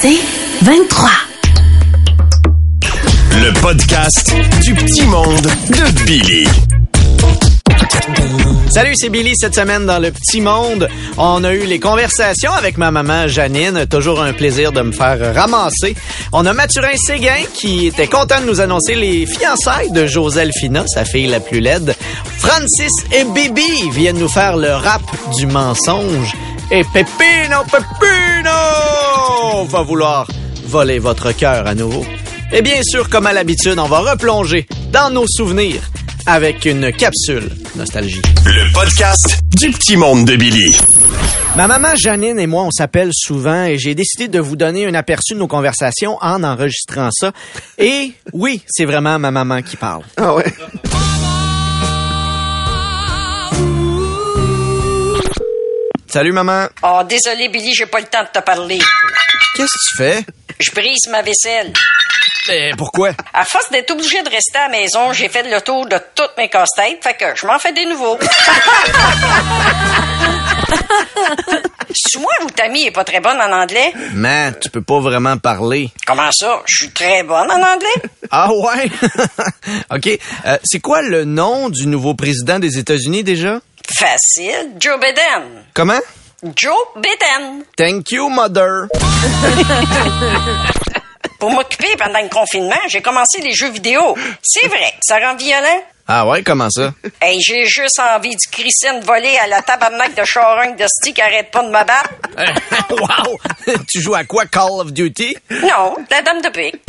C'est 23. Le podcast du petit monde de Billy. Salut, c'est Billy cette semaine dans le petit monde. On a eu les conversations avec ma maman Janine. Toujours un plaisir de me faire ramasser. On a Mathurin Séguin qui était content de nous annoncer les fiançailles de Joselle Fina, sa fille la plus laide. Francis et Bibi viennent nous faire le rap du mensonge. Et Pepino, Pepino va vouloir voler votre cœur à nouveau. Et bien sûr, comme à l'habitude, on va replonger dans nos souvenirs avec une capsule nostalgie. Le podcast du petit monde de Billy. Ma maman Janine et moi, on s'appelle souvent et j'ai décidé de vous donner un aperçu de nos conversations en enregistrant ça. Et oui, c'est vraiment ma maman qui parle. Ah ouais. Salut maman. Oh, désolé, Billy, j'ai pas le temps de te parler. Qu'est-ce que tu fais? Je brise ma vaisselle. Eh, pourquoi? À force d'être obligé de rester à la maison, j'ai fait le tour de toutes mes casse-têtes, fait que je m'en fais des nouveaux. Suis-moi ou ta mie est pas très bonne en anglais? Man, tu peux pas vraiment parler. Comment ça? Je suis très bonne en anglais? Ah ouais? OK. Euh, c'est quoi le nom du nouveau président des États-Unis déjà? Facile. Joe Biden. Comment? Joe Biden. Thank you, mother. Pour m'occuper pendant le confinement, j'ai commencé les jeux vidéo. C'est vrai, ça rend violent. Ah ouais, comment ça? Hey, j'ai juste envie de crisser une volée à la tabarnak de charogne de sti qui arrête pas de me battre. wow! tu joues à quoi, Call of Duty? Non, la dame de pique.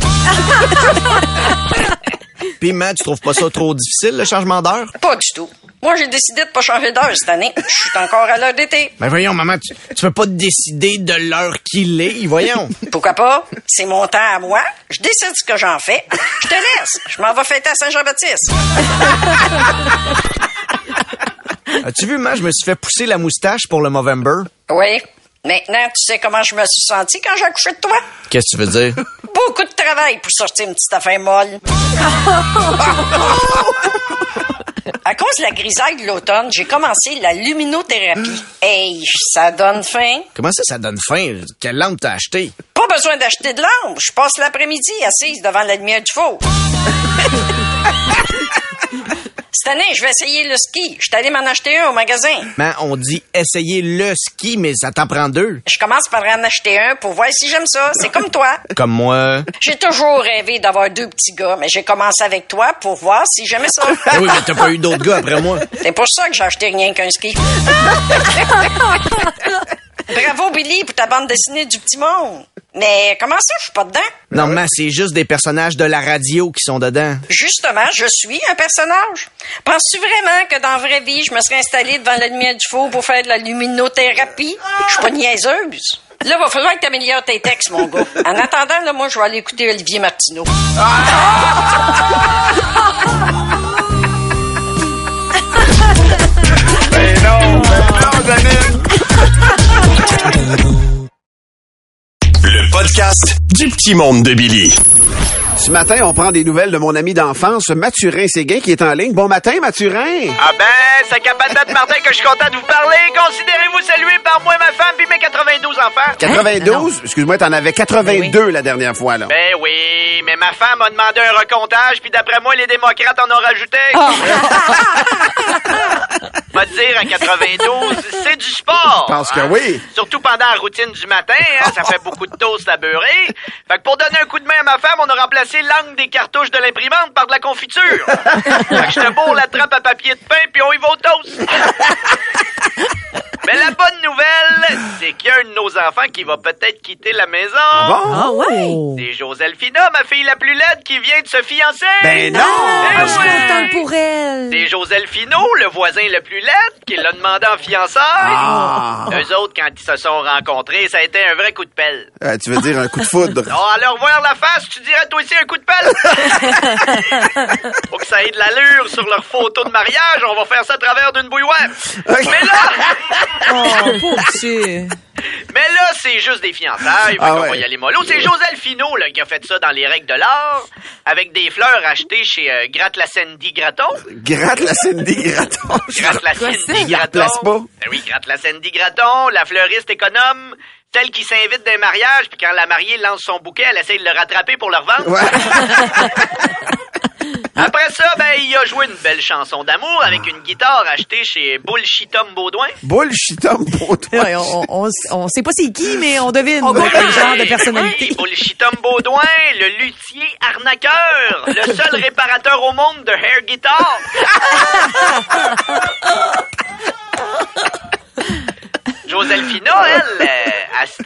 Puis, man, tu trouves pas ça trop difficile, le changement d'heure? Pas du tout. Moi, j'ai décidé de pas changer d'heure cette année. Je suis encore à l'heure d'été. Ben voyons, maman, tu, tu peux pas décider de l'heure qu'il est, voyons. Pourquoi pas? C'est mon temps à moi. Je décide ce que j'en fais. Je te laisse. Je m'en vais fêter à Saint-Jean-Baptiste. As-tu vu, man, je me suis fait pousser la moustache pour le Movember? Oui. Maintenant, tu sais comment je me suis senti quand j'ai accouché de toi? Qu'est-ce que tu veux dire? Beaucoup de travail pour sortir une petite affaire molle. À cause de la grisaille de l'automne, j'ai commencé la luminothérapie. Hey, ça donne faim. Comment ça, ça donne faim? Quelle lampe t'as acheté? Pas besoin d'acheter de lampe. Je passe l'après-midi assise devant la lumière du four. Cette année, je vais essayer le ski. Je suis allé m'en acheter un au magasin. Man, on dit essayer le ski, mais ça t'en prend deux. Je commence par en acheter un pour voir si j'aime ça. C'est comme toi. Comme moi. J'ai toujours rêvé d'avoir deux petits gars, mais j'ai commencé avec toi pour voir si j'aimais ça. Ah oui, mais t'as pas eu d'autres gars après moi. C'est pour ça que j'ai acheté rien qu'un ski. Bravo, Billy, pour ta bande dessinée du petit monde. Mais comment ça, je suis pas dedans? Non, man, c'est juste des personnages de la radio qui sont dedans. Justement, je suis un personnage. Penses-tu vraiment que dans la vraie vie, je me serais installée devant la lumière du four pour faire de la luminothérapie? Je suis pas niaiseuse. Là, va falloir que t'améliores tes textes, mon gars. En attendant, là, moi, je vais aller écouter Olivier Martineau. Le podcast du petit monde de Billy. Ce matin, on prend des nouvelles de mon ami d'enfance, Mathurin Séguin, qui est en ligne. Bon matin, Mathurin! Ah ben, c'est qu'à de Martin que je suis content de vous parler. Considérez-vous salué par moi, ma femme, puis mes 92 enfants. 92? Excuse-moi, t'en avais 82 la dernière fois, là. Ben oui, mais ma femme a demandé un recomptage, puis d'après moi, les démocrates en ont rajouté. Va te dire, à 92, c'est du sport. Je pense que hein? oui. Surtout pendant la routine du matin, hein, ça fait beaucoup de toast à beurrer. Fait que pour donner un coup de main à ma femme, on a remplacé l'angle des cartouches de l'imprimante par de la confiture. fait que je te bourre la trappe à papier de pain, puis on y va au toast. Mais la bonne nouvelle, c'est qu'il y a un de nos enfants qui va peut-être quitter la maison. Bon? Ah ouais? C'est Joselphina, ma fille la plus laide, qui vient de se fiancer. Ben non! Eh Ah, je suis contente pour elle. C'est Joselphino, le voisin le plus laid, qui l'a demandé en fiançailles. Ah. Eux autres, quand ils se sont rencontrés, ça a été un vrai coup de pelle. Euh, tu veux dire un coup de foudre? Oh, à leur voir la face, tu dirais toi aussi un coup de pelle? Pour que ça ait de l'allure sur leur photo de mariage, on va faire ça à travers d'une bouilloire. Mais là, Oh. Mais là, c'est juste des fiançailles, Ah qu'on ouais. va y aller mollo. C'est José Fino là, qui a fait ça dans les règles de l'art, avec des fleurs achetées chez euh, Gratte la Sandy Graton. Gratte la Cindy Graton. Gratte la Sandy Graton. pas. Ben oui, Gratte la Sandy Graton, la fleuriste économe, celle qui s'invite d'un mariage, puis quand la mariée lance son bouquet, elle essaye de le rattraper pour le revendre. Ouais. Après ça, ben, il a joué une belle chanson d'amour avec une guitare achetée chez Bullshitom Baudouin. Bullshitum pour toi. Ouais, on, on, on sait pas c'est qui, mais on devine On quel genre de personnalité. oui, Bullshitom Baudouin, le luthier arnaqueur, le seul réparateur au monde de hair guitar. Joselphina, elle, euh,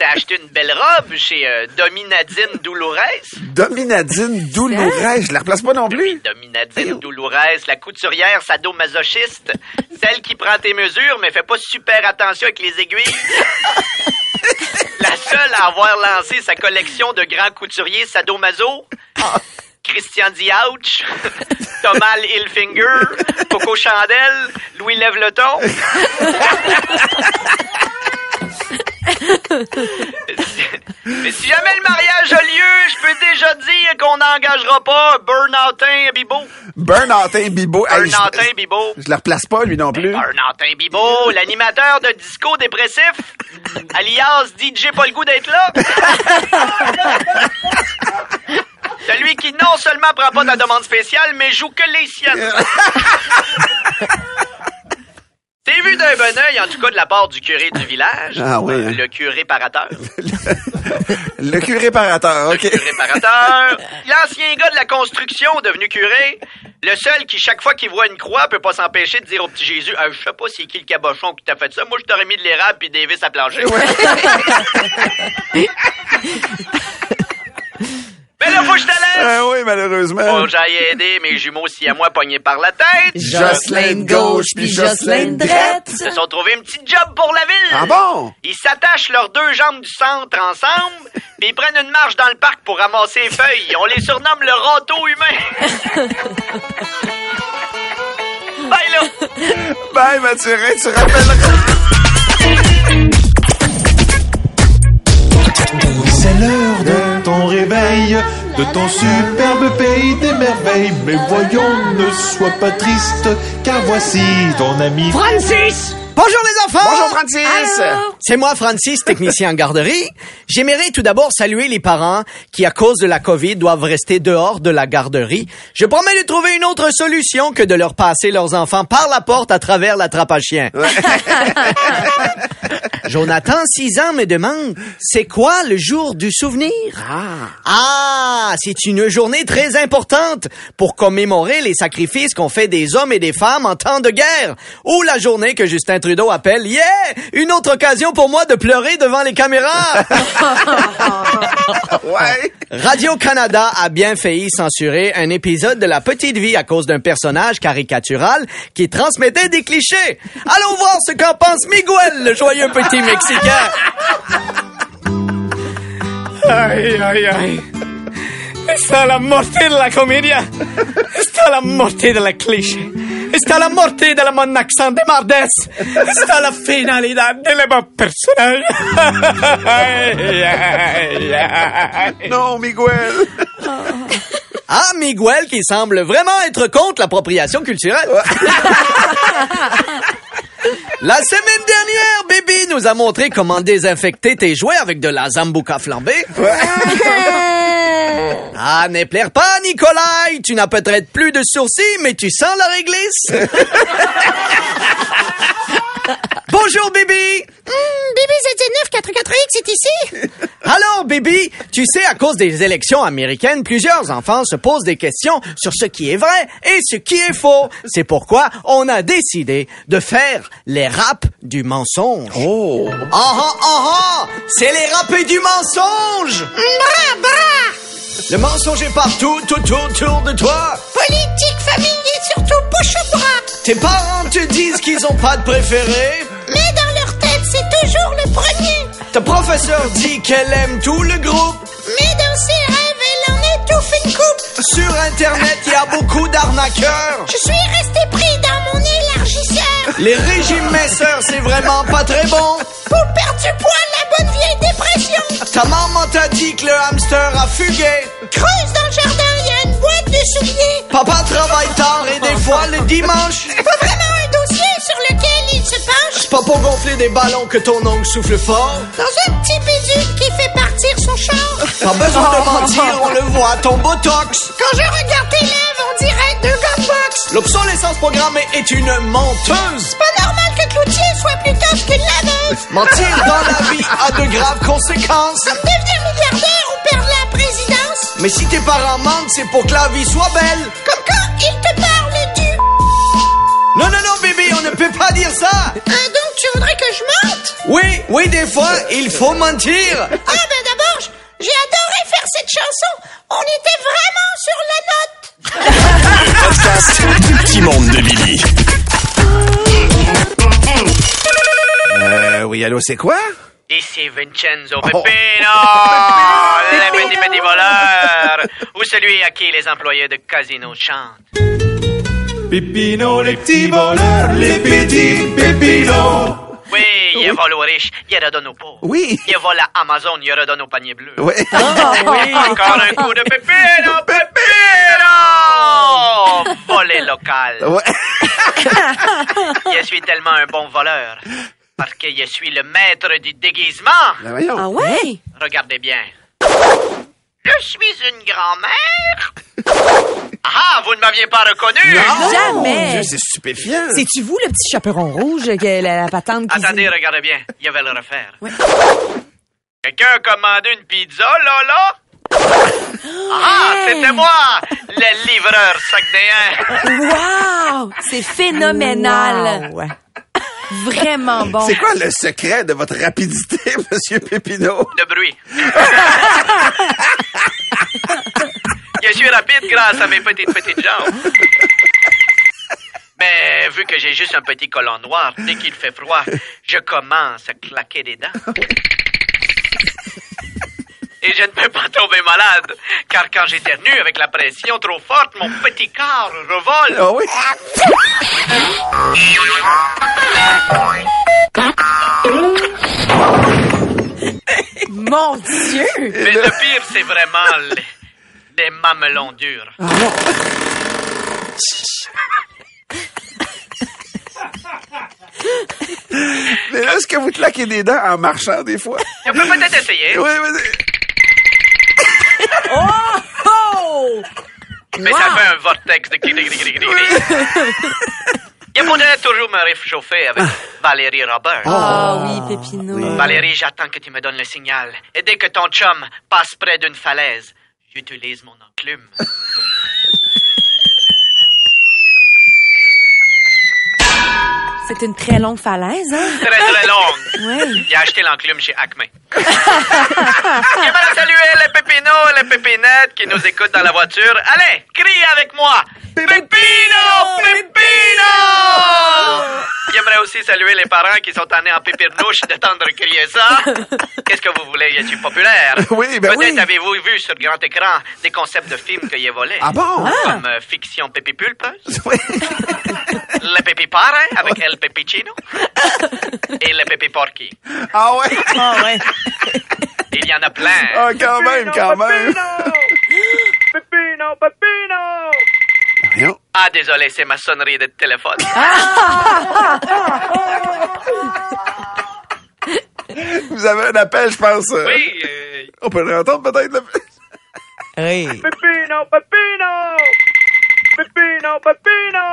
s'était acheté une belle robe chez euh, Dominadine Doulourès. Dominadine douloureuse. Je la replace pas non plus. Dominadine Doulourès, la couturière sadomasochiste, celle qui prend tes mesures mais fait pas super attention avec les aiguilles. la seule à avoir lancé sa collection de grands couturiers sadomaso. Christian Diouch, Thomas Hilfinger, Coco Chandel, Louis Lève le ton. Mais si jamais le mariage a lieu, je peux déjà dire qu'on n'engagera pas Bernardin Bibo. Bernardin Bibo. Hey, je- Bernardin Bibo. Je la replace pas, lui non plus. Bernardin Bibo, l'animateur de disco dépressif, alias DJ pas le goût d'être là. Celui qui non seulement prend pas ta demande spéciale, mais joue que les siennes. T'es vu d'un bon oeil, en tout cas de la part du curé du village? Ah oui, hein. Le curé parateur. Le curé réparateur, OK. Le réparateur. L'ancien gars de la construction devenu curé. Le seul qui, chaque fois qu'il voit une croix, peut pas s'empêcher de dire au petit Jésus, Ah, je sais pas c'est qui le cabochon qui t'a fait ça. Moi, je t'aurais mis de l'érable puis des vis à plancher. Mais là, faut que je te laisse. Ah oui, malheureusement. Faut que j'aille aider mes jumeaux si à moi pognés par la tête. Jocelyne gauche puis Jocelyne droite. Ils se sont trouvés un petit job pour la ville. Ah bon? Ils s'attachent leurs deux jambes du centre ensemble, puis ils prennent une marche dans le parc pour ramasser les feuilles. On les surnomme le râteau humain. Bye là! Bye, Mathurin, tu rappelleras. De ton superbe pays des merveilles. Mais voyons, ne sois pas triste, car voici ton ami. Francis! Bonjour les enfants! Bonjour, Francis. C'est moi, Francis, technicien en garderie. J'aimerais tout d'abord saluer les parents qui, à cause de la COVID, doivent rester dehors de la garderie. Je promets de trouver une autre solution que de leur passer leurs enfants par la porte à travers la trappe à chien. Jonathan, 6 ans, me demande, c'est quoi le jour du souvenir? Ah, c'est une journée très importante pour commémorer les sacrifices qu'ont fait des hommes et des femmes en temps de guerre. Ou la journée que Justin Trudeau appelle, yeah, une autre occasion pour moi de pleurer devant les caméras. Ouais. Radio-Canada a bien failli censurer un épisode de La Petite Vie à cause d'un personnage caricatural qui transmettait des clichés. Allons voir ce qu'en pense Miguel, le joyeux petit Mexicain. Ay, ay, ay. Está la muerte de la comedia. Está la muerte de la cliché. Está la muerte de la mon accent de mardes. Está la finalidad de la mon personnage. Ay, ay, ay. Non, Miguel. Ah, Miguel qui semble vraiment être contre l'appropriation culturelle. La semaine dernière, Baby nous a montré comment désinfecter tes jouets avec de la Zambuca flambée. Ah, ne plaire pas, Nikolai. Tu n'as peut-être plus de sourcils, mais tu sens la réglisse. Bonjour, Bibi. Bibi ZZ9 c'est ici. Alors, Bibi, tu sais, à cause des élections américaines, plusieurs enfants se posent des questions sur ce qui est vrai et ce qui est faux. C'est pourquoi on a décidé de faire les raps du mensonge. Oh. Ah ah ah ah! C'est les rappés du mensonge! Bra, bra. Le mensonge est partout, tout autour de toi. Politique, famille et surtout bouche-bras. Tes parents te disent qu'ils ont pas de préféré. Mais dans leur tête, c'est toujours le premier. Ta professeur dit qu'elle aime tout le groupe. Mais dans ses rêves, elle en étouffe une coupe. Sur Internet, il y a beaucoup d'arnaqueurs. Je suis resté pris dans mon élargisseur. Les régimes minceurs, c'est vraiment pas très bon. Pour perdre du poids, Ta maman t'a dit que le hamster a fugué. Creuse dans le jardin, il y a une boîte de souliers. Papa travaille tard et des fois le dimanche. Pas vraiment un dossier sur lequel il se penche. Pas pour gonfler des ballons que ton oncle souffle fort. Dans un petit bidule qui fait partir son char. Pas besoin de mentir, on le voit, ton botox. Quand je regarde tes lèvres, on dirait deux boxe. L'obsolescence programmée est une menteuse. C'est pas normal que Cloutier soit plus tough qu'une laveuse. Mentir dans la vie a de graves conséquences? Comme devenir milliardaire ou perdre la présidence? Mais si tes parents mentent, c'est pour que la vie soit belle. Comme quand ils te parlent du... Non, non, non, bébé, on ne peut pas dire ça. Ah, donc tu voudrais que je mente? Oui, oui, des fois, il faut mentir. Ah, ben d'abord, j'ai adoré faire cette chanson. On était vraiment sur la note. Podcast du petit monde de Billy. Oui, allô, c'est quoi? Ici Vincenzo Oh. Peppino, le petit petit voleur, ou celui à qui les employés de casino chantent. Pépino, les petits voleurs, les petits pépinos. Oui, il vole aux riches, il redonne aux pauvres. Oui. Il vole à Amazon, il redonne au panier bleu. Oui. Encore un coup de Peppino, Peppino! Volet local. Ouais. Je suis tellement un bon voleur. Parce que je suis le maître du déguisement. Ben voyons. Ah ouais? Regardez bien. Je suis une grand-mère. Ah, vous ne m'aviez pas reconnu. Mon Jamais. Dieu, c'est stupéfiant. C'est-tu vous, le petit chaperon rouge, que la, la patente qui... Attendez, regardez bien. Je vais le refaire. Quelqu'un a commandé une pizza, là, là? Ah, c'était moi, le livreur saguenéen. Wow! C'est phénoménal. Wow. Vraiment bon. C'est quoi le secret de votre rapidité, Monsieur Pépino? De bruit. Je suis rapide grâce à mes petites petites jambes. Mais vu que j'ai juste un petit collant noir, dès qu'il fait froid, je commence à claquer des dents. Et je ne peux pas tomber malade, car quand j'éternue avec la pression trop forte, mon petit corps revole. Ah oui? Mon Dieu! Mais le pire, c'est vraiment les, les mamelons durs. Mais est-ce que vous claquez des dents en marchant des fois? On peut peut-être essayer. Oui, oui. Oh! Mais ça fait un vortex de gris. Il faudrait toujours me réchauffer avec Valérie Robert. Ah oui, Pépino. Valérie, j'attends que tu me donnes le signal. Et dès que ton chum passe près d'une falaise, j'utilise mon enclume. C'est une très longue falaise, hein? Très, très longue. Oui. J'ai acheté l'enclume chez Acme. J'aimerais saluer les pépinos et les pépinettes qui nous écoutent dans la voiture. Allez, crie avec moi. Pépino! Pépino! J'aimerais aussi saluer les parents qui sont tannés en pépirnouche d'entendre crier ça. Qu'est-ce que vous voulez? Je suis populaire? Oui, ben Peut-être oui. avez-vous vu sur grand écran des concepts de films que j'ai volés. Ah bon? Comme euh, Fiction Pépipulpeuse, Oui. Le Pépipare avec El Pepicino et Le Pépiporky. Ah ouais? Ah ouais. Il y en a plein. Ah, quand même, quand même. Pépino, Pépino! Voyons. Ah, désolé, c'est ma sonnerie de téléphone. Vous avez un appel, je pense. euh, Oui, euh, On peut l'entendre peut-être. Hey. Pépino, Pépino! Pépino, Pépino!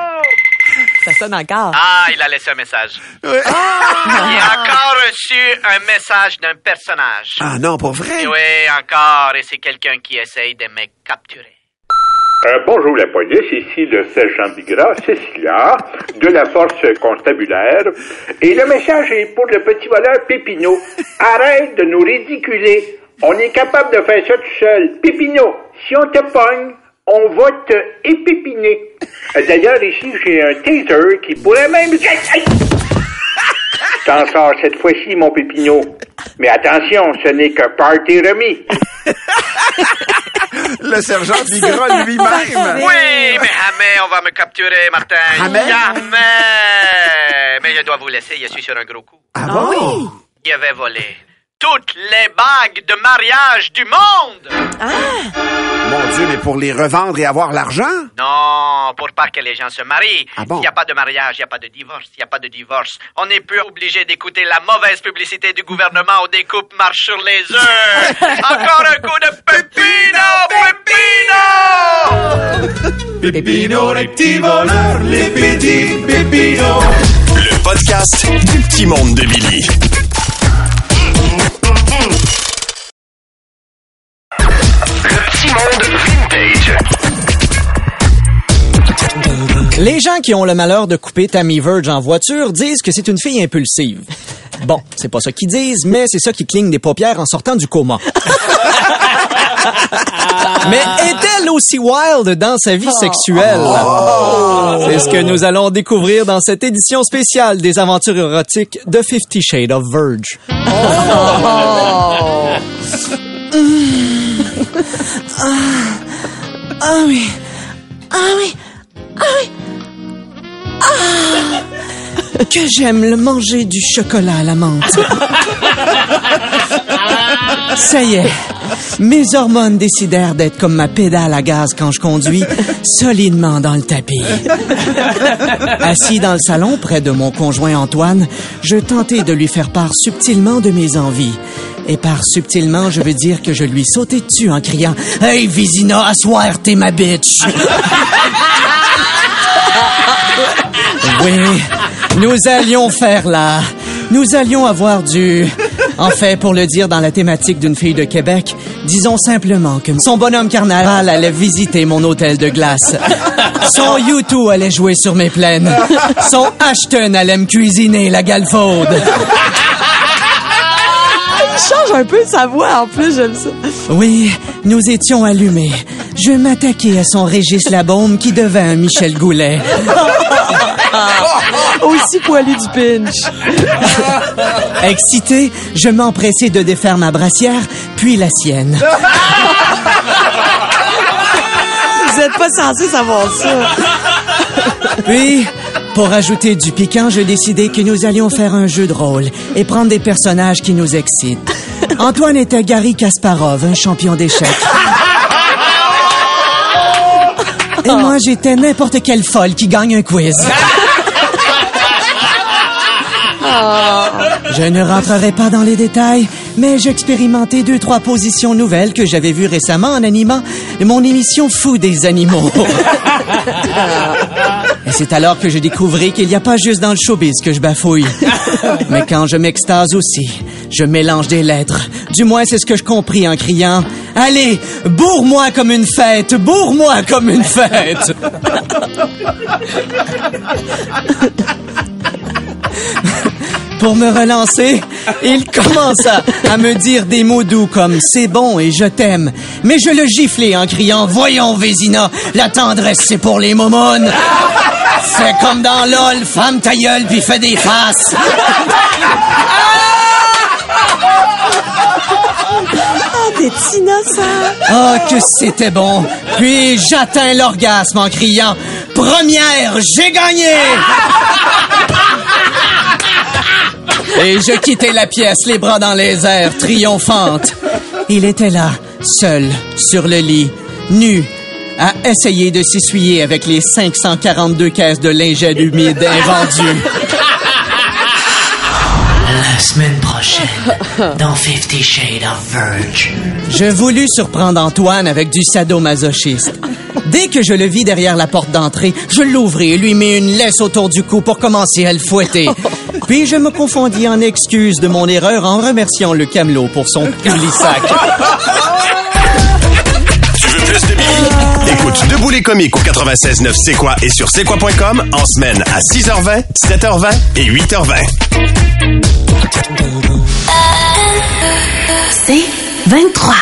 Ça sonne encore. Ah, il a laissé un message. Ouais. J'ai encore reçu un message d'un personnage. Ah non, pour vrai? Oui, encore, et c'est quelqu'un qui essaye de me capturer. Euh, bonjour la police, ici le sergent Bigra, Cécilia, de la force constabulaire. Et le message est pour le petit voleur Pépino. Arrête de nous ridiculer. On est capable de faire ça tout seul. Pépino, si on te pogne, on va te épépiner. Euh, D'ailleurs, ici, j'ai un taser qui pourrait même... T'en sors cette fois-ci, mon Pépino. Mais attention, ce n'est que party remis. Le sergent Bigra lui-même. Oui, mais jamais on va me capturer, Martin. Jamais? Jamais. Mais je dois vous laisser, je suis sur un gros coup. Ah bon? Il avait volé toutes les bagues de mariage du monde. Mon Dieu, mais pour les revendre et avoir l'argent? Non, pour pas que les gens se marient. Ah bon? Il n'y a pas de mariage, il n'y a pas de divorce, il n'y a pas de divorce. On n'est plus obligé d'écouter la mauvaise publicité du gouvernement où des couples marchent sur les œufs. Encore un coup de pepino, pepino! Pépino, les petits voleurs, les petits pépinos. Le podcast du petit monde de Billy. Les gens qui ont le malheur de couper Tammy Verge en voiture disent que c'est une fille impulsive. Bon, c'est pas ça qu'ils disent, mais c'est ça qui cligne des paupières en sortant du coma. mais est-elle aussi wild dans sa vie sexuelle? C'est ce que nous allons découvrir dans cette édition spéciale des aventures érotiques de Fifty Shades of Verge. Ah oui. Ah oui. Ah oui. Ah, que j'aime le manger du chocolat à la menthe. Ça y est, mes hormones décidèrent d'être comme ma pédale à gaz quand je conduis, solidement dans le tapis. Assis dans le salon près de mon conjoint Antoine, je tentais de lui faire part subtilement de mes envies. Et par subtilement, je veux dire que je lui sautais dessus en criant « Hey, Vizina, à soir, t'es ma bitch! » Oui, nous allions faire là. Nous allions avoir du... En fait, pour le dire dans la thématique d'une fille de Québec, disons simplement que son bonhomme carnaval allait visiter mon hôtel de glace. Son U2 allait jouer sur mes plaines. Son Ashton allait me cuisiner la galfaude. Il change un peu sa voix en plus, j'aime ça. Oui, nous étions allumés. Je m'attaquais à son Régis Labaume qui devint un Michel Goulet. Aussi poilu du pinch. Excité, je m'empressai de défaire ma brassière, puis la sienne. Vous êtes pas censé savoir ça. Puis, pour ajouter du piquant, je décidai que nous allions faire un jeu de rôle et prendre des personnages qui nous excitent. Antoine était Gary Kasparov, un champion d'échecs. Et moi, j'étais n'importe quelle folle qui gagne un quiz. Je ne rentrerai pas dans les détails, mais j'expérimentais deux, trois positions nouvelles que j'avais vues récemment en animant mon émission Fou des animaux. Et c'est alors que je découvris qu'il n'y a pas juste dans le showbiz que je bafouille. Mais quand je m'extase aussi, je mélange des lettres. Du moins, c'est ce que je compris en criant « Allez, bourre-moi comme une fête, bourre-moi comme une fête !» Pour me relancer, il commença à me dire des mots doux comme c'est bon et je t'aime. Mais je le giflai en criant voyons Vézina, la tendresse c'est pour les momones. Fais comme dans LOL, femme ta gueule puis fais des faces. Ah, des petits innocents. Oh, que c'était bon. Puis j'atteins l'orgasme en criant première, j'ai gagné. Et je quittais la pièce, les bras dans les airs, triomphante. Il était là, seul, sur le lit, nu, à essayer de s'essuyer avec les 542 caisses de lingette humide invendues. La semaine prochaine, dans Fifty Shades of Verge. Je voulus surprendre Antoine avec du sadomasochiste. Dès que je le vis derrière la porte d'entrée, je l'ouvris et lui mis une laisse autour du cou pour commencer à le fouetter. Puis je me confondis en excuses de mon erreur en remerciant le camelot pour son coulissac. Tu veux plus de Billy? Écoute Debout les comiques au 96.9 C'est quoi et sur c'est quoi.com en semaine à 6h20, 7h20 et 8h20. C'est 23.